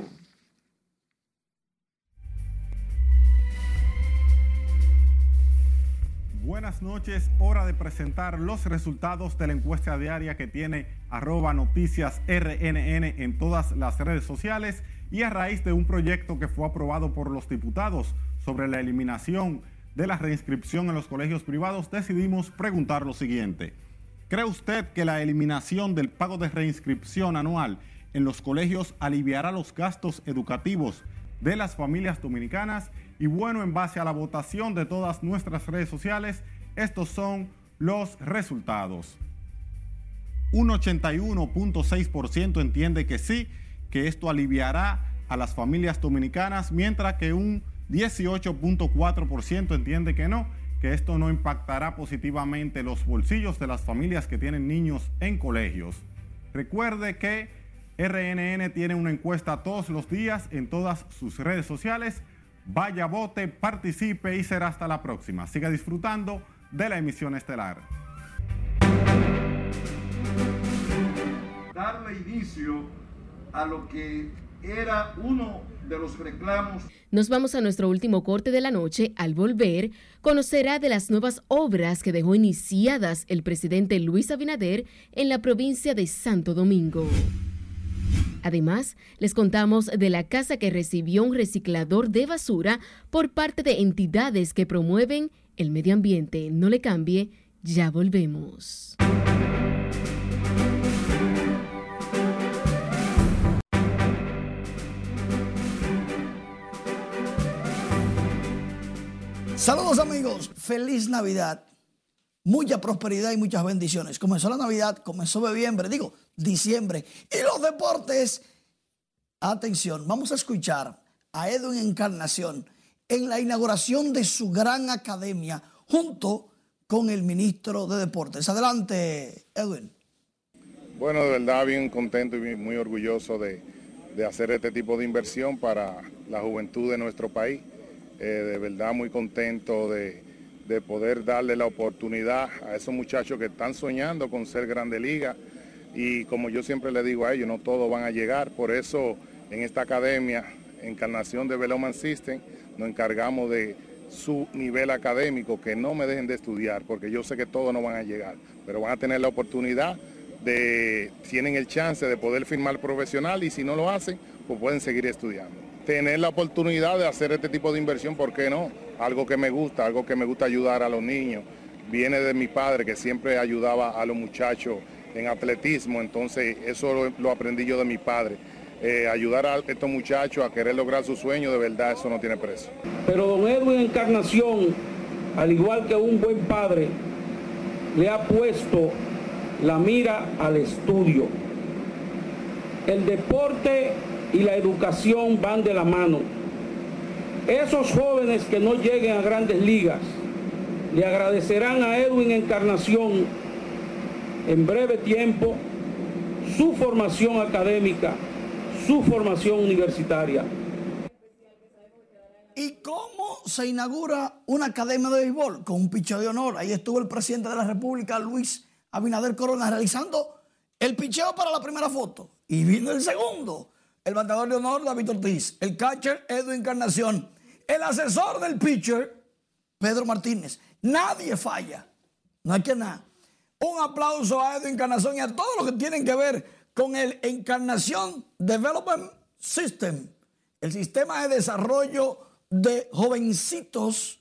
Buenas noches, hora de presentar los resultados de la encuesta diaria que tiene arroba noticias RNN en todas las redes sociales y a raíz de un proyecto que fue aprobado por los diputados sobre la eliminación de la reinscripción en los colegios privados, decidimos preguntar lo siguiente. ¿Cree usted que la eliminación del pago de reinscripción anual en los colegios aliviará los gastos educativos de las familias dominicanas? Y bueno, en base a la votación de todas nuestras redes sociales, estos son los resultados. Un 81.6% entiende que sí, que esto aliviará a las familias dominicanas, mientras que un 18.4% entiende que no, que esto no impactará positivamente los bolsillos de las familias que tienen niños en colegios. Recuerde que RNN tiene una encuesta todos los días en todas sus redes sociales. Vaya, vote, participe y será hasta la próxima. Siga disfrutando de la emisión estelar. Darle inicio a lo que era uno de los reclamos. Nos vamos a nuestro último corte de la noche. Al volver, conocerá de las nuevas obras que dejó iniciadas el presidente Luis Abinader en la provincia de Santo Domingo. Además, les contamos de la casa que recibió un reciclador de basura por parte de entidades que promueven el medio ambiente. No le cambie, ya volvemos. Saludos amigos, feliz Navidad, mucha prosperidad y muchas bendiciones. Comenzó la Navidad, comenzó noviembre, digo, diciembre. Y los deportes, atención, vamos a escuchar a Edwin Encarnación en la inauguración de su gran academia junto con el ministro de Deportes. Adelante, Edwin. Bueno, de verdad bien contento y muy orgulloso de, de hacer este tipo de inversión para la juventud de nuestro país. Eh, de verdad muy contento de, de, poder darle la oportunidad a esos muchachos que están soñando con ser grande liga y como yo siempre le digo a ellos, no todos van a llegar, por eso en esta academia, Encarnación de Veloman System, nos encargamos de su nivel académico, que no me dejen de estudiar, porque yo sé que todos no van a llegar, pero van a tener la oportunidad de, tienen el chance de poder firmar profesional y si no lo hacen, pues pueden seguir estudiando tener la oportunidad de hacer este tipo de inversión, ¿por qué no? Algo que me gusta, algo que me gusta ayudar a los niños. Viene de mi padre que siempre ayudaba a los muchachos en atletismo, entonces eso lo, lo aprendí yo de mi padre. Eh, ayudar a estos muchachos a querer lograr su sueño, de verdad eso no tiene precio. Pero don Edwin Encarnación, al igual que un buen padre, le ha puesto la mira al estudio. El deporte y la educación van de la mano. Esos jóvenes que no lleguen a grandes ligas le agradecerán a Edwin Encarnación en breve tiempo su formación académica, su formación universitaria. ¿Y cómo se inaugura una academia de béisbol? Con un picheo de honor. Ahí estuvo el presidente de la República, Luis Abinader Corona, realizando el picheo para la primera foto. Y vino el segundo el bateador de honor David Ortiz, el catcher Edwin Encarnación, el asesor del pitcher Pedro Martínez. Nadie falla. No hay que nada. Un aplauso a Edwin Encarnación y a todos los que tienen que ver con el Encarnación Development System, el sistema de desarrollo de jovencitos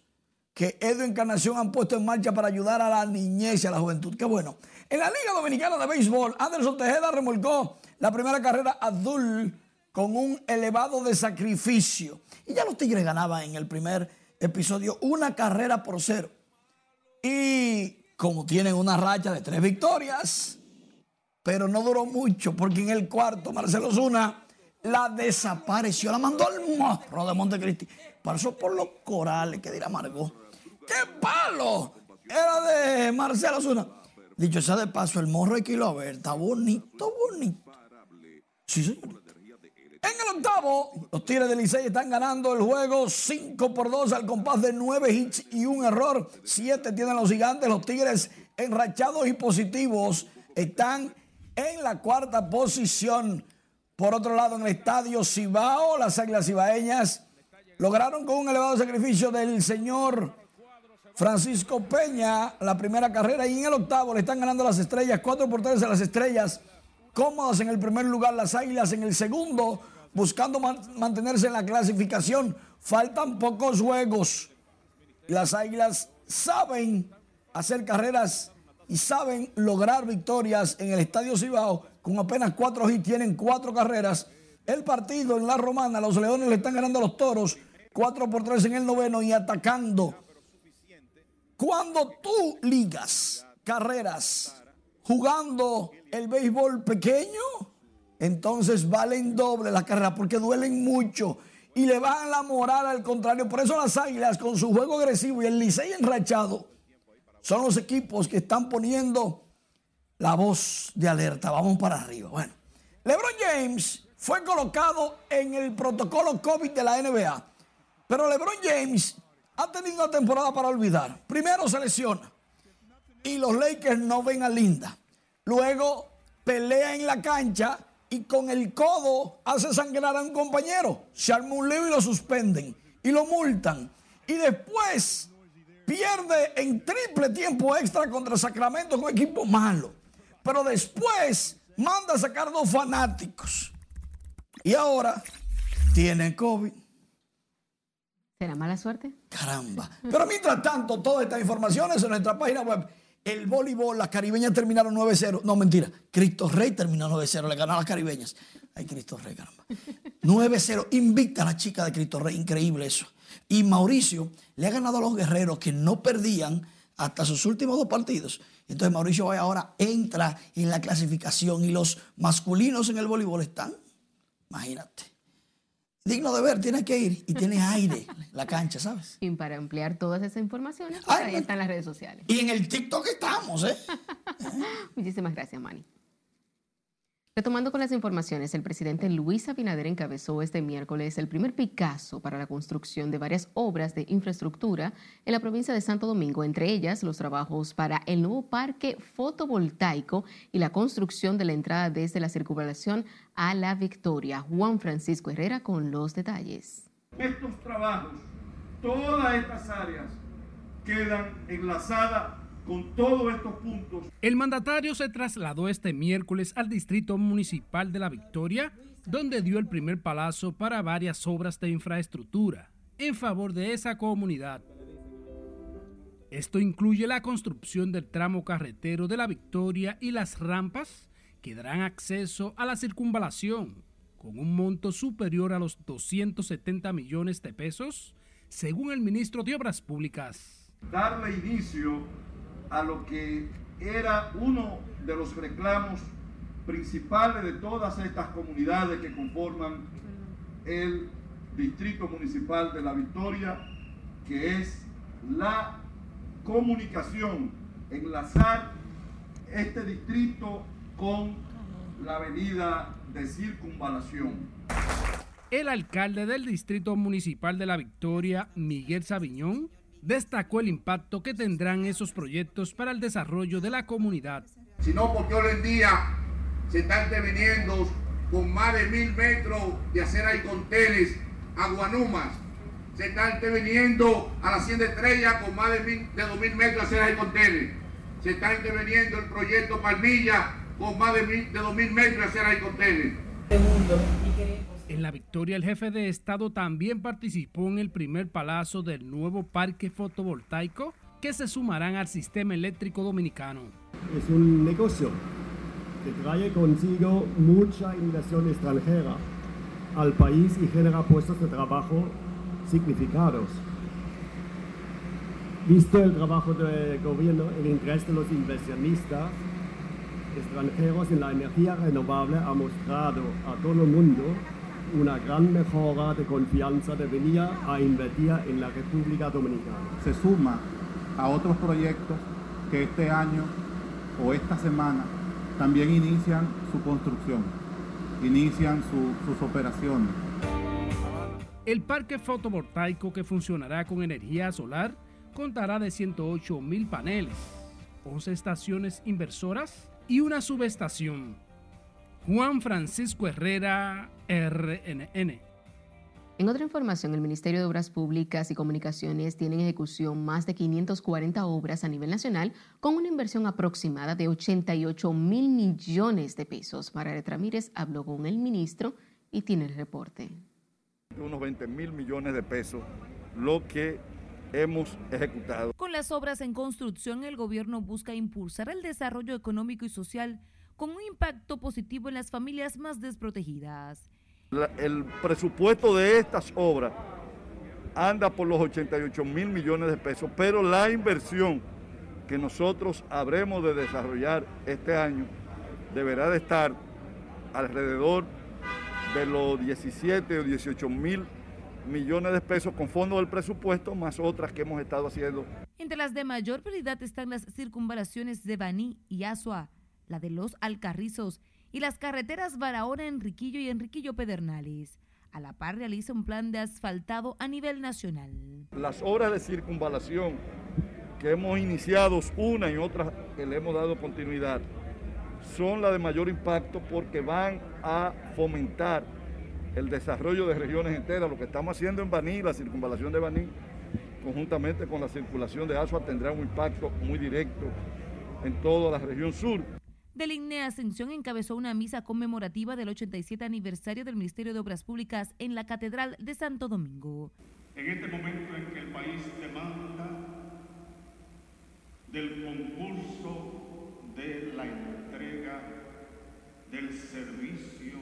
que Edwin Encarnación han puesto en marcha para ayudar a la niñez y a la juventud. Qué bueno. En la Liga Dominicana de Béisbol, Anderson Tejeda remolcó la primera carrera azul con un elevado de sacrificio. Y ya los Tigres ganaban en el primer episodio una carrera por cero. Y como tienen una racha de tres victorias, pero no duró mucho porque en el cuarto Marcelo Zuna la desapareció, la mandó al morro de Montecristi. Pasó por los corales, que dirá Margot. ¡Qué palo! Era de Marcelo Zuna. Dicho sea de paso, el morro a ver. Está bonito, bonito. Sí, señor. En el octavo, los Tigres de Licey están ganando el juego 5 por 2 al compás de 9 hits y un error. 7 tienen los gigantes. Los Tigres enrachados y positivos están en la cuarta posición. Por otro lado, en el estadio Cibao, las águilas cibaeñas lograron con un elevado sacrificio del señor Francisco Peña la primera carrera y en el octavo le están ganando las estrellas, 4 por 3 a las estrellas, cómodas en el primer lugar las águilas en el segundo, buscando mantenerse en la clasificación. Faltan pocos juegos. Las Águilas saben hacer carreras y saben lograr victorias en el Estadio Cibao. Con apenas cuatro hits tienen cuatro carreras. El partido en la Romana, los Leones le están ganando a los Toros. Cuatro por tres en el noveno y atacando. Cuando tú ligas carreras jugando el béisbol pequeño, entonces valen doble las carreras porque duelen mucho y le bajan la moral al contrario. Por eso las Águilas con su juego agresivo y el Licey enrachado son los equipos que están poniendo la voz de alerta. Vamos para arriba. Bueno, LeBron James fue colocado en el protocolo COVID de la NBA, pero LeBron James ha tenido una temporada para olvidar. Primero se lesiona y los Lakers no ven a Linda. Luego pelea en la cancha y con el codo hace sangrar a un compañero. Se arma un lío y lo suspenden y lo multan. Y después pierde en triple tiempo extra contra Sacramento con equipo malo. Pero después manda a sacar dos fanáticos. Y ahora tiene COVID. ¿Será mala suerte? Caramba. Pero mientras tanto, todas estas informaciones en nuestra página web. El voleibol, las caribeñas terminaron 9-0. No, mentira. Cristo Rey terminó 9-0. Le ganó a las caribeñas. Ay, Cristo Rey, caramba. 9-0. Invicta a la chica de Cristo Rey. Increíble eso. Y Mauricio le ha ganado a los guerreros que no perdían hasta sus últimos dos partidos. Entonces Mauricio Valle ahora entra en la clasificación y los masculinos en el voleibol están, imagínate, digno de ver, tiene que ir y tiene aire la cancha, ¿sabes? Y para ampliar todas esas informaciones, pues ahí están las redes sociales. Y en el TikTok estamos, ¿eh? <laughs> Muchísimas gracias, Manny. Retomando con las informaciones, el presidente Luis Abinader encabezó este miércoles el primer Picasso para la construcción de varias obras de infraestructura en la provincia de Santo Domingo, entre ellas los trabajos para el nuevo parque fotovoltaico y la construcción de la entrada desde la circunvalación a la Victoria. Juan Francisco Herrera con los detalles. Estos trabajos, todas estas áreas quedan enlazadas con todos estos puntos. El mandatario se trasladó este miércoles al Distrito Municipal de La Victoria, donde dio el primer palazo para varias obras de infraestructura en favor de esa comunidad. Esto incluye la construcción del tramo carretero de La Victoria y las rampas que darán acceso a la circunvalación, con un monto superior a los 270 millones de pesos, según el ministro de Obras Públicas. Darle inicio a lo que era uno de los reclamos principales de todas estas comunidades que conforman el Distrito Municipal de La Victoria, que es la comunicación, enlazar este distrito con la avenida de circunvalación. El alcalde del Distrito Municipal de La Victoria, Miguel Sabiñón, destacó el impacto que tendrán esos proyectos para el desarrollo de la comunidad. Sino porque hoy en día se están interviniendo con más de mil metros de acera y contenes a Guanumas. Se está interviniendo a la Hacienda Estrella con más de, mil, de dos mil metros de acera y contenes. Se está interviniendo el proyecto Palmilla con más de, mil, de dos mil metros de acera y contenes. En la victoria, el jefe de Estado también participó en el primer palazo del nuevo parque fotovoltaico que se sumarán al sistema eléctrico dominicano. Es un negocio que trae consigo mucha inversión extranjera al país y genera puestos de trabajo significados. Visto el trabajo del gobierno, el interés de los inversionistas extranjeros en la energía renovable ha mostrado a todo el mundo una gran mejora de confianza de venir a invertir en la República Dominicana. Se suma a otros proyectos que este año o esta semana también inician su construcción, inician su, sus operaciones. El parque fotovoltaico que funcionará con energía solar contará de 108 mil paneles, 11 estaciones inversoras y una subestación. Juan Francisco Herrera, RNN. En otra información, el Ministerio de Obras Públicas y Comunicaciones tiene en ejecución más de 540 obras a nivel nacional con una inversión aproximada de 88 mil millones de pesos. Margaret Ramírez habló con el ministro y tiene el reporte. Unos 20 mil millones de pesos, lo que hemos ejecutado. Con las obras en construcción, el gobierno busca impulsar el desarrollo económico y social con un impacto positivo en las familias más desprotegidas. El presupuesto de estas obras anda por los 88 mil millones de pesos, pero la inversión que nosotros habremos de desarrollar este año deberá de estar alrededor de los 17 o 18 mil millones de pesos con fondos del presupuesto, más otras que hemos estado haciendo. Entre las de mayor prioridad están las circunvalaciones de Baní y Asua, la de los Alcarrizos y las carreteras Barahona, Enriquillo y Enriquillo Pedernales. A la par realiza un plan de asfaltado a nivel nacional. Las obras de circunvalación que hemos iniciado una y otra que le hemos dado continuidad son las de mayor impacto porque van a fomentar el desarrollo de regiones enteras. Lo que estamos haciendo en Baní, la circunvalación de Baní, conjuntamente con la circulación de asfalto, tendrá un impacto muy directo en toda la región sur. Del INE Ascensión encabezó una misa conmemorativa del 87 aniversario del Ministerio de Obras Públicas en la Catedral de Santo Domingo. En este momento en que el país demanda del concurso de la entrega del servicio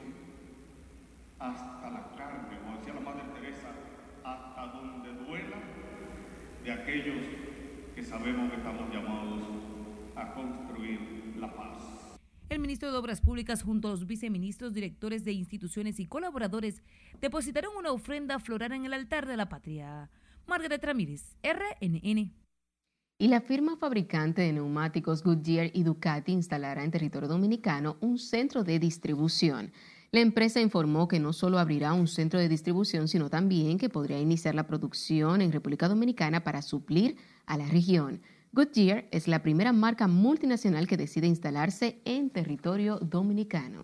hasta la carne, como decía la Madre Teresa, hasta donde duela, de aquellos que sabemos que estamos llamados a construir la paz. El ministro de Obras Públicas junto a los viceministros, directores de instituciones y colaboradores depositaron una ofrenda floral en el altar de la patria. Margaret Ramírez, RNN. Y la firma fabricante de neumáticos Goodyear y Ducati instalará en territorio dominicano un centro de distribución. La empresa informó que no solo abrirá un centro de distribución, sino también que podría iniciar la producción en República Dominicana para suplir a la región. Goodyear es la primera marca multinacional que decide instalarse en territorio dominicano.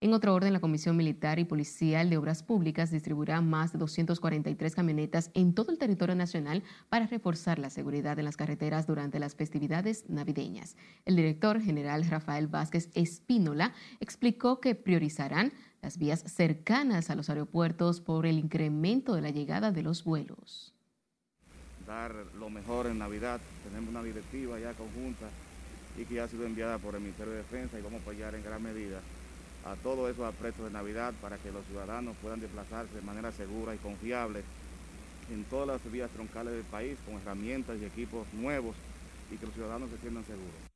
En otro orden, la Comisión Militar y Policial de Obras Públicas distribuirá más de 243 camionetas en todo el territorio nacional para reforzar la seguridad en las carreteras durante las festividades navideñas. El director general Rafael Vázquez Espínola explicó que priorizarán las vías cercanas a los aeropuertos por el incremento de la llegada de los vuelos dar lo mejor en Navidad. Tenemos una directiva ya conjunta y que ya ha sido enviada por el Ministerio de Defensa y vamos a apoyar en gran medida a todos esos apretos de Navidad para que los ciudadanos puedan desplazarse de manera segura y confiable en todas las vías troncales del país con herramientas y equipos nuevos y que los ciudadanos se sientan seguros.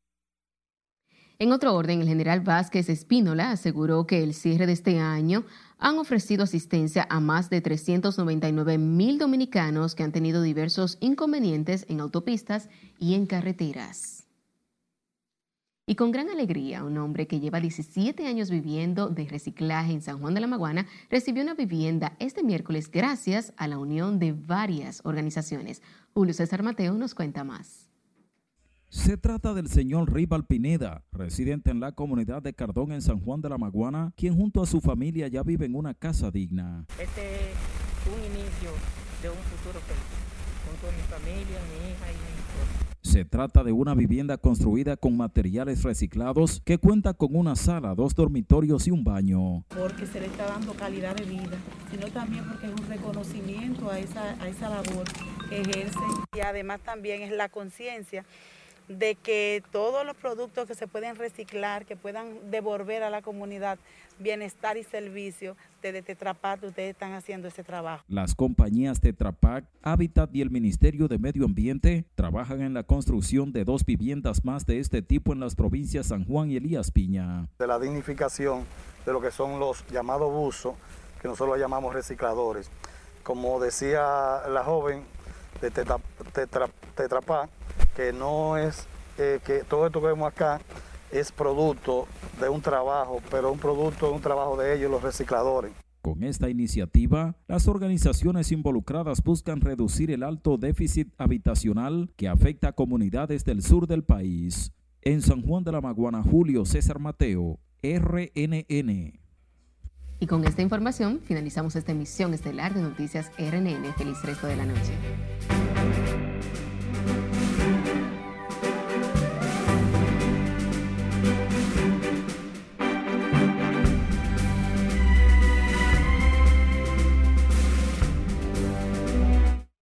En otro orden, el general Vázquez Espínola aseguró que el cierre de este año han ofrecido asistencia a más de 399 mil dominicanos que han tenido diversos inconvenientes en autopistas y en carreteras. Y con gran alegría, un hombre que lleva 17 años viviendo de reciclaje en San Juan de la Maguana recibió una vivienda este miércoles gracias a la unión de varias organizaciones. Julio César Mateo nos cuenta más. Se trata del señor Rival Pineda, residente en la comunidad de Cardón en San Juan de la Maguana, quien junto a su familia ya vive en una casa digna. Este es un inicio de un futuro feliz, junto a mi familia, mi hija y mi esposa. Se trata de una vivienda construida con materiales reciclados que cuenta con una sala, dos dormitorios y un baño. Porque se le está dando calidad de vida, sino también porque es un reconocimiento a esa, a esa labor que ejerce. Y además también es la conciencia de que todos los productos que se pueden reciclar, que puedan devolver a la comunidad bienestar y servicio, desde Tetrapac ustedes están haciendo ese trabajo. Las compañías Tetrapac, Habitat y el Ministerio de Medio Ambiente trabajan en la construcción de dos viviendas más de este tipo en las provincias San Juan y Elías Piña. De la dignificación de lo que son los llamados buzos, que nosotros los llamamos recicladores. Como decía la joven de Tetrapac, que no es, eh, que todo esto que vemos acá es producto de un trabajo, pero un producto de un trabajo de ellos, los recicladores. Con esta iniciativa, las organizaciones involucradas buscan reducir el alto déficit habitacional que afecta a comunidades del sur del país. En San Juan de la Maguana, Julio César Mateo, RNN. Y con esta información finalizamos esta emisión estelar de Noticias RNN. Feliz resto de la noche.